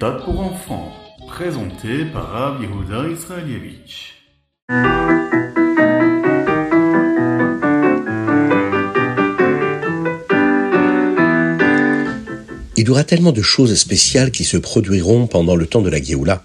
pour enfants, présenté par Rav Israelievich. Il y aura tellement de choses spéciales qui se produiront pendant le temps de la Géoula.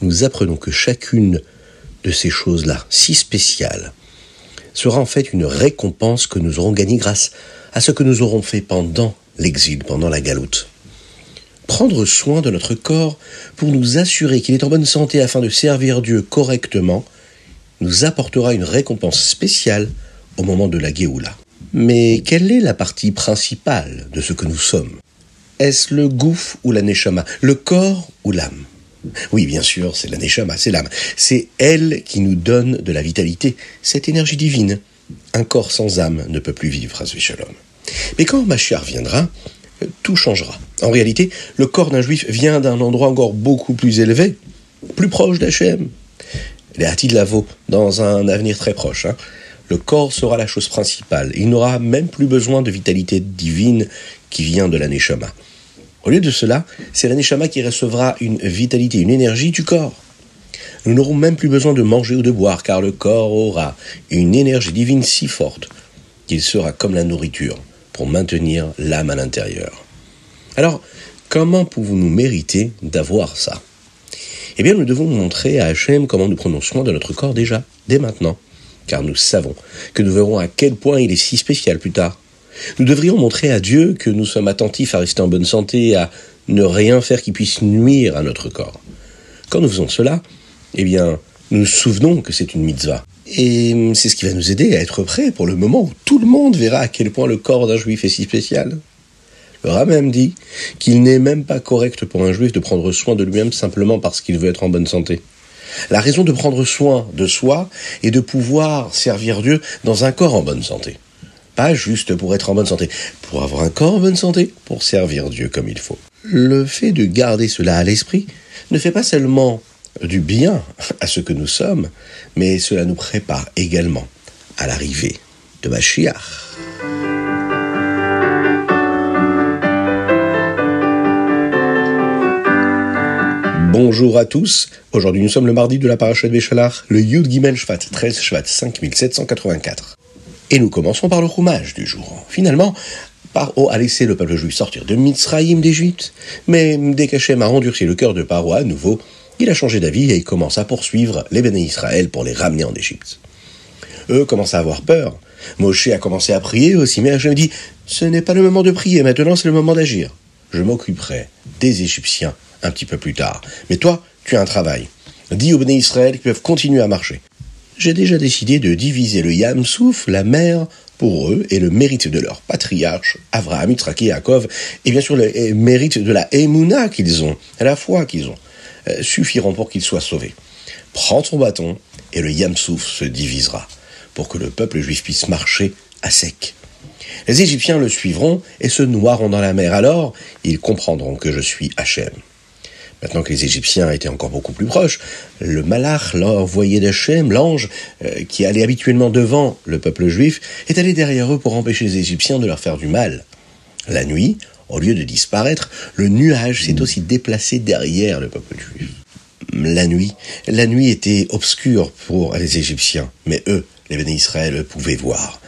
Nous apprenons que chacune de ces choses-là, si spéciales, sera en fait une récompense que nous aurons gagnée grâce à ce que nous aurons fait pendant l'exil, pendant la galoute. Prendre soin de notre corps pour nous assurer qu'il est en bonne santé afin de servir Dieu correctement nous apportera une récompense spéciale au moment de la Géoula. Mais quelle est la partie principale de ce que nous sommes? Est-ce le gouffre ou la neshama Le corps ou l'âme? Oui, bien sûr, c'est la neshama, c'est l'âme. C'est elle qui nous donne de la vitalité, cette énergie divine. Un corps sans âme ne peut plus vivre, à. Mais quand Machiar viendra, tout changera. En réalité, le corps d'un juif vient d'un endroit encore beaucoup plus élevé, plus proche d'Hachem. Les de Lavo, dans un avenir très proche. Hein. Le corps sera la chose principale. Il n'aura même plus besoin de vitalité divine qui vient de la Neshama. Au lieu de cela, c'est la Neshama qui recevra une vitalité, une énergie du corps. Nous n'aurons même plus besoin de manger ou de boire, car le corps aura une énergie divine si forte qu'il sera comme la nourriture pour maintenir l'âme à l'intérieur. Alors, comment pouvons-nous mériter d'avoir ça? Eh bien, nous devons montrer à Hachem comment nous prenons soin de notre corps déjà, dès maintenant, car nous savons que nous verrons à quel point il est si spécial plus tard. Nous devrions montrer à Dieu que nous sommes attentifs à rester en bonne santé à ne rien faire qui puisse nuire à notre corps. Quand nous faisons cela, eh bien, nous nous souvenons que c'est une mitzvah. Et c'est ce qui va nous aider à être prêts pour le moment où tout le monde verra à quel point le corps d'un juif est si spécial. Le même dit qu'il n'est même pas correct pour un juif de prendre soin de lui-même simplement parce qu'il veut être en bonne santé. La raison de prendre soin de soi est de pouvoir servir Dieu dans un corps en bonne santé. Pas juste pour être en bonne santé, pour avoir un corps en bonne santé, pour servir Dieu comme il faut. Le fait de garder cela à l'esprit ne fait pas seulement du bien à ce que nous sommes, mais cela nous prépare également à l'arrivée de Mashiach. Bonjour à tous. Aujourd'hui, nous sommes le mardi de la paracha de Béchalach, le Yud Gimel Shvat, 13 Shvat 5784. Et nous commençons par le roumage du jour. Finalement, Paro a laissé le peuple juif sortir de Mitzrayim d'Égypte, mais dès qu'Hachem a endurci le cœur de Paro à nouveau, il a changé d'avis et il commence à poursuivre les béné Israël pour les ramener en Égypte. Eux commencent à avoir peur. Moshe a commencé à prier aussi, mais Hachem dit Ce n'est pas le moment de prier, maintenant c'est le moment d'agir. Je m'occuperai des Égyptiens un petit peu plus tard. Mais toi, tu as un travail. Dis aux béné Israël qu'ils peuvent continuer à marcher j'ai déjà décidé de diviser le Yam Souf, la mer, pour eux, et le mérite de leur patriarche, Avraham, Yitzhak et Yaakov, et bien sûr le mérite de la Emouna qu'ils ont, la foi qu'ils ont, suffiront pour qu'ils soient sauvés. Prends ton bâton, et le Yam Souf se divisera, pour que le peuple juif puisse marcher à sec. Les Égyptiens le suivront et se noieront dans la mer. Alors, ils comprendront que je suis Hachem. Maintenant que les Égyptiens étaient encore beaucoup plus proches, le malach, l'envoyé d'Hachem, l'ange, euh, qui allait habituellement devant le peuple juif, est allé derrière eux pour empêcher les Égyptiens de leur faire du mal. La nuit, au lieu de disparaître, le nuage s'est aussi déplacé derrière le peuple juif. La nuit, la nuit était obscure pour les Égyptiens, mais eux, les bénis Israël, pouvaient voir.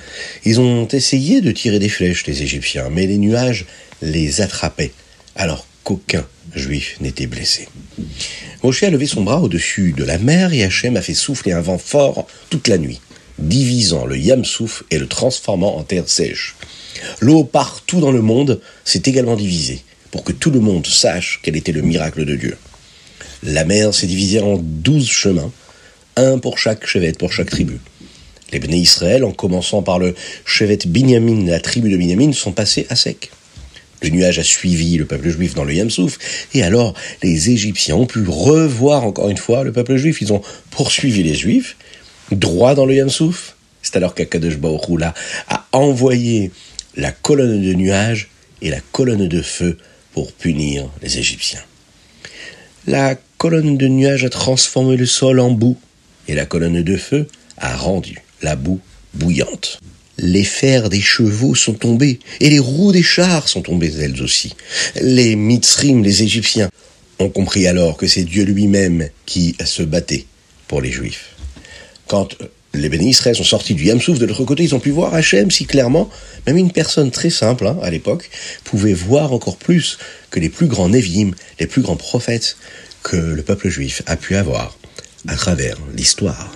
Ils ont essayé de tirer des flèches, les Égyptiens, mais les nuages les attrapaient. Alors qu'aucun juif n'était blessé. Moshe a levé son bras au-dessus de la mer et Hachem a fait souffler un vent fort toute la nuit, divisant le Yamsouf et le transformant en terre sèche. L'eau partout dans le monde s'est également divisée, pour que tout le monde sache quel était le miracle de Dieu. La mer s'est divisée en douze chemins, un pour chaque chevet, pour chaque tribu. Les Bnei Israël, en commençant par le chevet Binyamin, la tribu de Binyamin, sont passés à sec. Le nuage a suivi le peuple juif dans le Yamsouf, et alors les Égyptiens ont pu revoir encore une fois le peuple juif. Ils ont poursuivi les Juifs, droit dans le Yamsouf. C'est alors qu'Akadosh Baruch a envoyé la colonne de nuages et la colonne de feu pour punir les Égyptiens. La colonne de nuages a transformé le sol en boue, et la colonne de feu a rendu la boue bouillante les fers des chevaux sont tombés, et les roues des chars sont tombées elles aussi. Les Mitzrim, les Égyptiens, ont compris alors que c'est Dieu lui-même qui se battait pour les Juifs. Quand les bénis sont sortis du Yamsouf de l'autre côté, ils ont pu voir Hachem si clairement, même une personne très simple hein, à l'époque, pouvait voir encore plus que les plus grands Nevi'im, les plus grands prophètes que le peuple juif a pu avoir à travers l'histoire.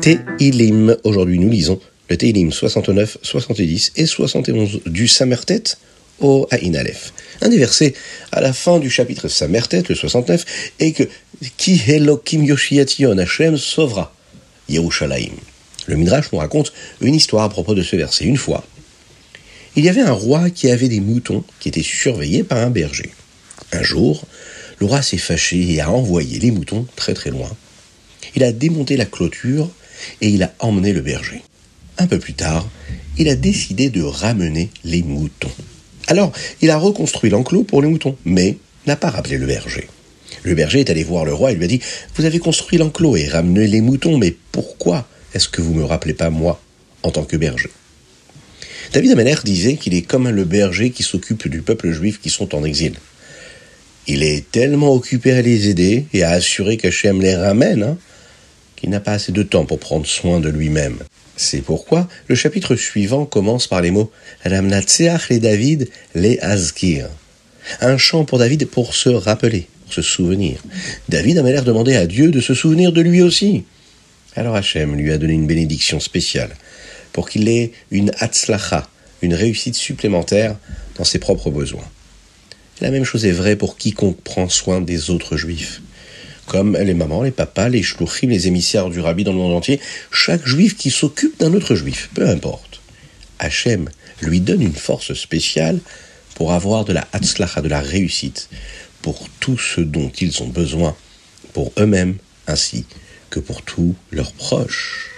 Teilim, aujourd'hui nous lisons le Teilim 69, 70 et 71 du Samertet Un des versets à la fin du chapitre Samertet, le 69, est que Ki Elokim Yoshiation Hashem sauvera Yerushalayim. Le Midrash nous raconte une histoire à propos de ce verset. Une fois, il y avait un roi qui avait des moutons qui étaient surveillés par un berger. Un jour, le roi s'est fâché et a envoyé les moutons très très loin. Il a démonté la clôture et il a emmené le berger. Un peu plus tard, il a décidé de ramener les moutons. Alors, il a reconstruit l'enclos pour les moutons, mais n'a pas rappelé le berger. Le berger est allé voir le roi et lui a dit Vous avez construit l'enclos et ramené les moutons, mais pourquoi est-ce que vous ne me rappelez pas moi en tant que berger? David Amener disait qu'il est comme le berger qui s'occupe du peuple juif qui sont en exil. Il est tellement occupé à les aider et à assurer qu'Hachem les ramène hein, qu'il n'a pas assez de temps pour prendre soin de lui-même. C'est pourquoi le chapitre suivant commence par les mots Ramnatseach les David les Azkir. Un chant pour David pour se rappeler, pour se souvenir. David a l'air demandé à Dieu de se souvenir de lui aussi. Alors Hachem lui a donné une bénédiction spéciale pour qu'il ait une hatzlacha, une réussite supplémentaire dans ses propres besoins. La même chose est vraie pour quiconque prend soin des autres juifs comme les mamans, les papas, les shluchim, les émissaires du rabbi dans le monde entier, chaque juif qui s'occupe d'un autre juif, peu importe. Hachem lui donne une force spéciale pour avoir de la hatzlacha, de la réussite, pour tout ce dont ils ont besoin, pour eux-mêmes ainsi que pour tous leurs proches.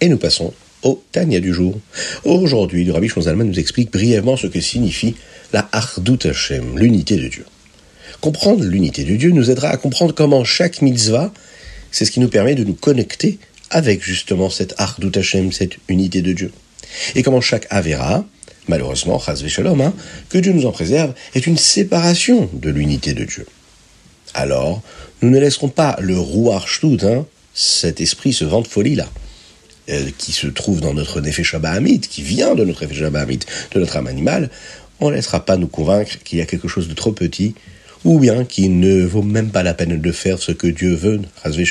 Et nous passons au Tania du jour. Aujourd'hui, le Rabbi Shonzalman nous explique brièvement ce que signifie la Ardut Hashem, l'unité de Dieu. Comprendre l'unité de Dieu nous aidera à comprendre comment chaque mitzvah, c'est ce qui nous permet de nous connecter avec justement cette Ardut Hashem, cette unité de Dieu. Et comment chaque Avera, malheureusement, Shalom, hein, que Dieu nous en préserve, est une séparation de l'unité de Dieu. Alors, nous ne laisserons pas le Ruach hein, cet esprit, ce vent de folie-là, euh, qui se trouve dans notre Nefesh Hamid, qui vient de notre Nefesh Hamid, de notre âme animale, on ne laissera pas nous convaincre qu'il y a quelque chose de trop petit, ou bien qu'il ne vaut même pas la peine de faire ce que Dieu veut, Razvé.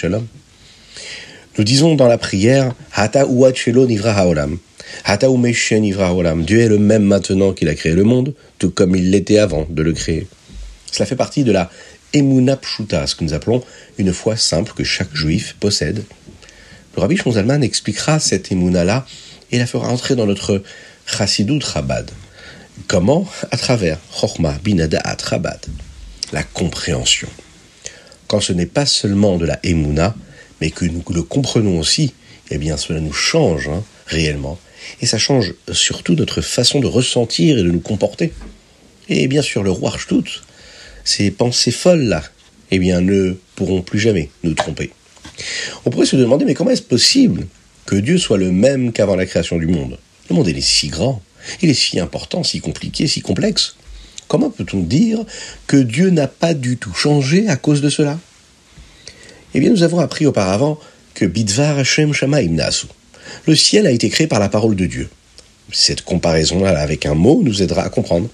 Nous disons dans la prière, Hata nivra haolam. Hata nivra haolam. Dieu est le même maintenant qu'il a créé le monde, tout comme il l'était avant de le créer. Cela fait partie de la Emuna Pshuta, ce que nous appelons une foi simple que chaque juif possède, le Rabbi Shonzalman expliquera cette émouna-là et la fera entrer dans notre Chassidut Chabad. Comment À travers Chochma Binada'at Chabad, la compréhension. Quand ce n'est pas seulement de la émouna, mais que nous le comprenons aussi, eh bien cela nous change hein, réellement. Et ça change surtout notre façon de ressentir et de nous comporter. Et bien sûr, le roi Shtut, ces pensées folles-là, eh bien, ne pourront plus jamais nous tromper. On pourrait se demander, mais comment est-ce possible que Dieu soit le même qu'avant la création du monde? Le monde, est si grand, il est si important, si compliqué, si complexe. Comment peut-on dire que Dieu n'a pas du tout changé à cause de cela? Eh bien, nous avons appris auparavant que Bidvar Hashem Shamaim Nasu. Le ciel a été créé par la parole de Dieu. Cette comparaison-là avec un mot nous aidera à comprendre.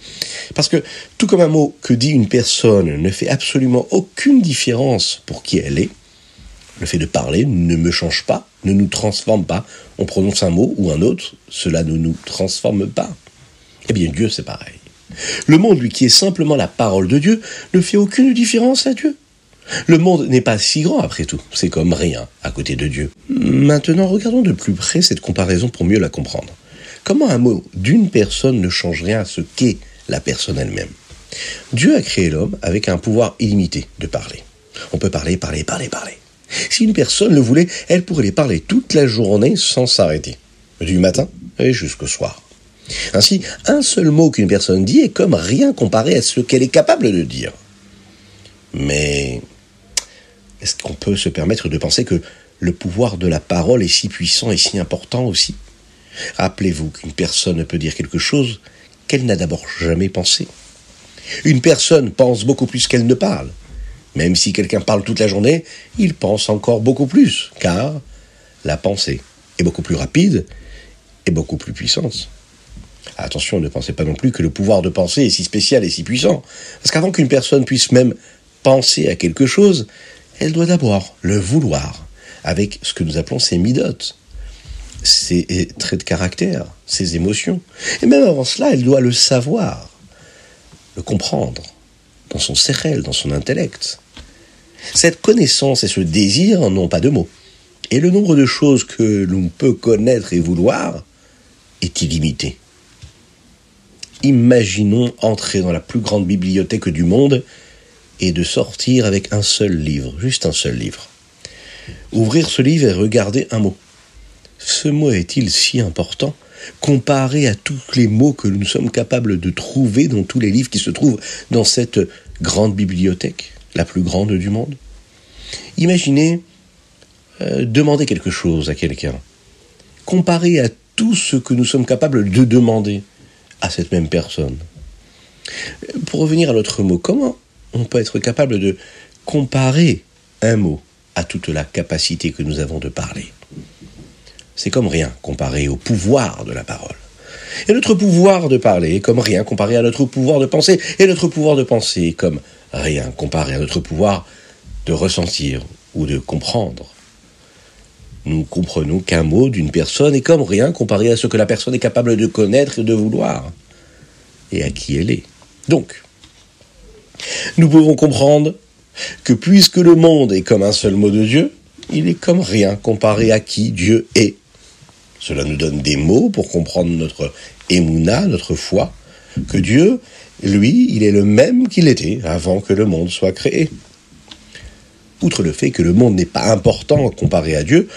Parce que tout comme un mot que dit une personne ne fait absolument aucune différence pour qui elle est, le fait de parler ne me change pas, ne nous transforme pas. On prononce un mot ou un autre, cela ne nous transforme pas. Eh bien, Dieu, c'est pareil. Le monde, lui, qui est simplement la parole de Dieu, ne fait aucune différence à Dieu. Le monde n'est pas si grand après tout, c'est comme rien à côté de Dieu. Maintenant, regardons de plus près cette comparaison pour mieux la comprendre. Comment un mot d'une personne ne change rien à ce qu'est la personne elle-même? Dieu a créé l'homme avec un pouvoir illimité de parler. On peut parler, parler, parler, parler. Si une personne le voulait, elle pourrait les parler toute la journée sans s'arrêter, du matin et jusqu'au soir. Ainsi, un seul mot qu'une personne dit est comme rien comparé à ce qu'elle est capable de dire. Mais est-ce qu'on peut se permettre de penser que le pouvoir de la parole est si puissant et si important aussi? Rappelez-vous qu'une personne peut dire quelque chose qu'elle n'a d'abord jamais pensé. Une personne pense beaucoup plus qu'elle ne parle. Même si quelqu'un parle toute la journée, il pense encore beaucoup plus, car la pensée est beaucoup plus rapide et beaucoup plus puissante. Attention, ne pensez pas non plus que le pouvoir de penser est si spécial et si puissant. Parce qu'avant qu'une personne puisse même penser à quelque chose, elle doit d'abord le vouloir, avec ce que nous appelons ses midotes, ses traits de caractère, ses émotions. Et même avant cela, elle doit le savoir, le comprendre, dans son cerveau, dans son intellect. Cette connaissance et ce désir n'ont pas de mots. Et le nombre de choses que l'on peut connaître et vouloir est illimité. Imaginons entrer dans la plus grande bibliothèque du monde et de sortir avec un seul livre, juste un seul livre. Ouvrir ce livre et regarder un mot. Ce mot est-il si important comparé à tous les mots que nous sommes capables de trouver dans tous les livres qui se trouvent dans cette grande bibliothèque, la plus grande du monde Imaginez euh, demander quelque chose à quelqu'un, comparé à tout ce que nous sommes capables de demander à cette même personne. Pour revenir à l'autre mot, comment on peut être capable de comparer un mot à toute la capacité que nous avons de parler? C'est comme rien comparé au pouvoir de la parole. Et notre pouvoir de parler est comme rien comparé à notre pouvoir de penser. Et notre pouvoir de penser est comme rien comparé à notre pouvoir de ressentir ou de comprendre. Nous comprenons qu'un mot d'une personne est comme rien comparé à ce que la personne est capable de connaître et de vouloir, et à qui elle est. Donc, nous pouvons comprendre que puisque le monde est comme un seul mot de Dieu, il est comme rien comparé à qui Dieu est. Cela nous donne des mots pour comprendre notre émouna, notre foi, que Dieu, lui, il est le même qu'il était avant que le monde soit créé. Outre le fait que le monde n'est pas important comparé à Dieu,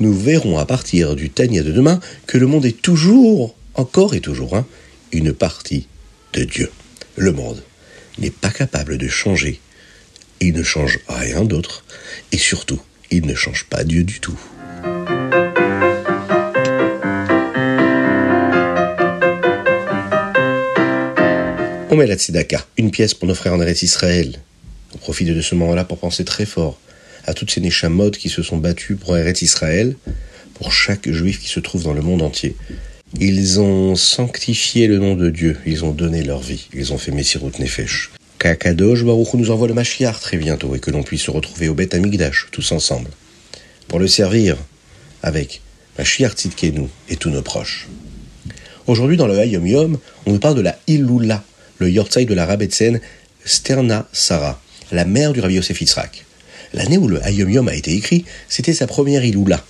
nous verrons à partir du Tania de demain que le monde est toujours, encore et toujours, hein, une partie de Dieu. Le monde n'est pas capable de changer. Il ne change rien d'autre. Et surtout, il ne change pas Dieu du tout. On met la tzedaka, une pièce pour nos frères en Eretz Israël. On profite de ce moment-là pour penser très fort à toutes ces neshamot qui se sont battues pour Eretz Israël, pour chaque juif qui se trouve dans le monde entier. Ils ont sanctifié le nom de Dieu, ils ont donné leur vie, ils ont fait Messirut Nefesh. Kakadosh Baruch nous envoie le Mashiach très bientôt et que l'on puisse se retrouver au Beth Amigdash tous ensemble pour le servir avec Mashiach Tzidkenu et tous nos proches. Aujourd'hui, dans le Hayom Yom, on nous parle de la Ilula, le Yortzai de la Rabbetzen Sterna Sarah, la mère du Rabbi Yosef Yitzhak. L'année où le Hayom Yom a été écrit, c'était sa première Ilula.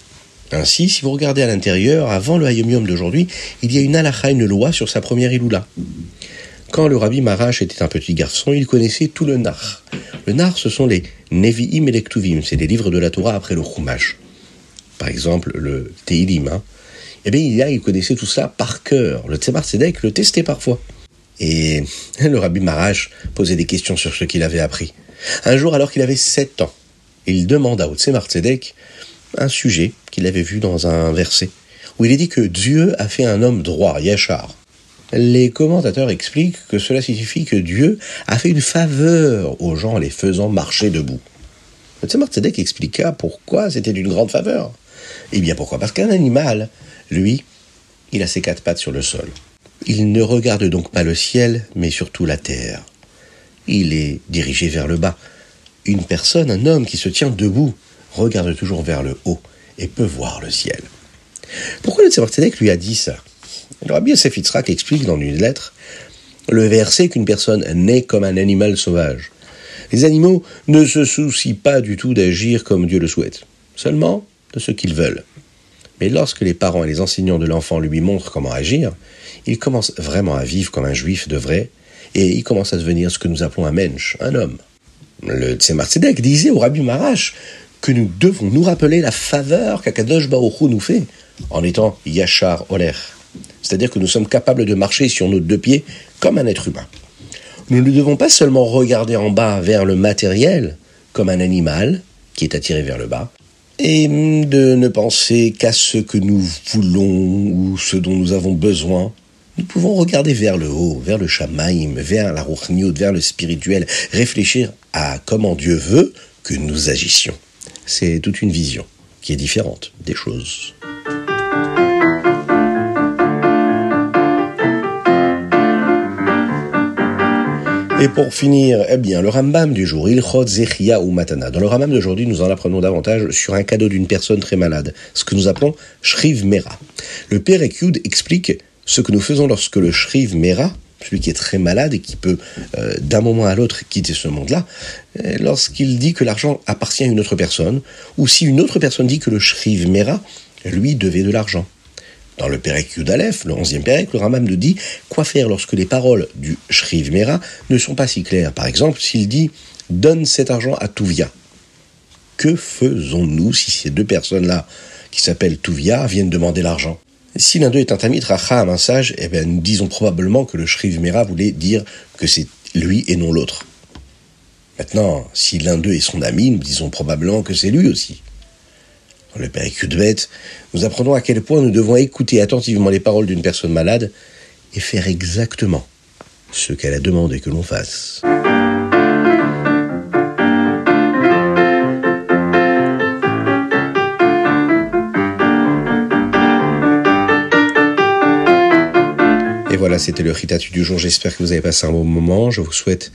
Ainsi, si vous regardez à l'intérieur, avant le Hayom Yom d'aujourd'hui, il y a une halakha, une loi sur sa première Ilula. Quand le Rabbi Marash était un petit garçon, il connaissait tout le Nar. Le Nar, ce sont les Nevi'im et Lektuvim, c'est des livres de la Torah après le Chumash. Par exemple, le Teilim. Hein. Eh bien, il, il connaissait tout ça par cœur. Le Tzemar Tzedek le testait parfois. Et le Rabbi Marash posait des questions sur ce qu'il avait appris. Un jour, alors qu'il avait 7 ans, il demanda au Tzemar Tzedek un sujet qu'il avait vu dans un verset, où il est dit que Dieu a fait un homme droit, Yachar. Les commentateurs expliquent que cela signifie que Dieu a fait une faveur aux gens en les faisant marcher debout. Le Tzemar expliqua pourquoi c'était d'une grande faveur. Eh bien pourquoi? Parce qu'un animal, lui, il a ses quatre pattes sur le sol. Il ne regarde donc pas le ciel, mais surtout la terre. Il est dirigé vers le bas. Une personne, un homme qui se tient debout, regarde toujours vers le haut et peut voir le ciel. Pourquoi le Tzedek lui a dit ça? Le Rabbi Yosef Yitzhak explique dans une lettre le verset qu'une personne naît comme un animal sauvage. Les animaux ne se soucient pas du tout d'agir comme Dieu le souhaite, seulement de ce qu'ils veulent. Mais lorsque les parents et les enseignants de l'enfant lui montrent comment agir, il commence vraiment à vivre comme un juif devrait, et il commence à devenir ce que nous appelons un mensch, un homme. Le Tzemar Tzedek disait au Rabbi Marash que nous devons nous rappeler la faveur qu'Akadosh Baruch nous fait en étant Yachar Oler. C'est-à-dire que nous sommes capables de marcher sur nos deux pieds comme un être humain. Nous ne devons pas seulement regarder en bas vers le matériel comme un animal qui est attiré vers le bas, et de ne penser qu'à ce que nous voulons ou ce dont nous avons besoin. Nous pouvons regarder vers le haut, vers le shamaim, vers la ruchniut, vers le spirituel, réfléchir à comment Dieu veut que nous agissions. C'est toute une vision qui est différente des choses. Et pour finir, eh bien, le Rambam du jour, Ilchot Zechia ou Matana. Dans le Rambam d'aujourd'hui, nous en apprenons davantage sur un cadeau d'une personne très malade, ce que nous appelons Shriv Mera. Le Père Ekyud explique ce que nous faisons lorsque le Shriv Mera, celui qui est très malade et qui peut euh, d'un moment à l'autre quitter ce monde-là, euh, lorsqu'il dit que l'argent appartient à une autre personne, ou si une autre personne dit que le Shriv Mera, lui, devait de l'argent. Dans le Perek Yudalef, le 11e Perek, le Ramam nous dit quoi faire lorsque les paroles du Shriv Mera ne sont pas si claires? Par exemple, s'il dit donne cet argent à Tuvia. Que faisons-nous si ces deux personnes-là, qui s'appellent Tuvia, viennent demander l'argent? Si l'un d'eux est un tamit racham, un sage, eh bien, nous disons probablement que le Shriv Mera voulait dire que c'est lui et non l'autre. Maintenant, si l'un d'eux est son ami, nous disons probablement que c'est lui aussi. Dans le Père bête, nous apprenons à quel point nous devons écouter attentivement les paroles d'une personne malade et faire exactement ce qu'elle a demandé que l'on fasse. Et voilà, c'était le Ritatu du jour. J'espère que vous avez passé un bon moment. Je vous souhaite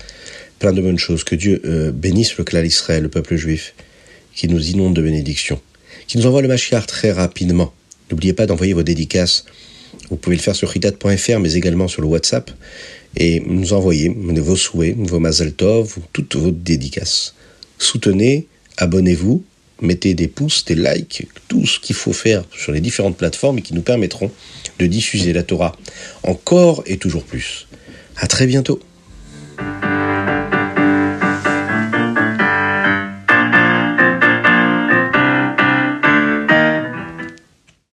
plein de bonnes choses. Que Dieu euh, bénisse le clan Israël, le peuple juif, qui nous inonde de bénédictions qui nous envoie le Mashiach très rapidement. N'oubliez pas d'envoyer vos dédicaces. Vous pouvez le faire sur ritat.fr, mais également sur le WhatsApp, et nous envoyer vos souhaits, vos mazel tov, toutes vos dédicaces. Soutenez, abonnez-vous, mettez des pouces, des likes, tout ce qu'il faut faire sur les différentes plateformes qui nous permettront de diffuser la Torah encore et toujours plus. À très bientôt.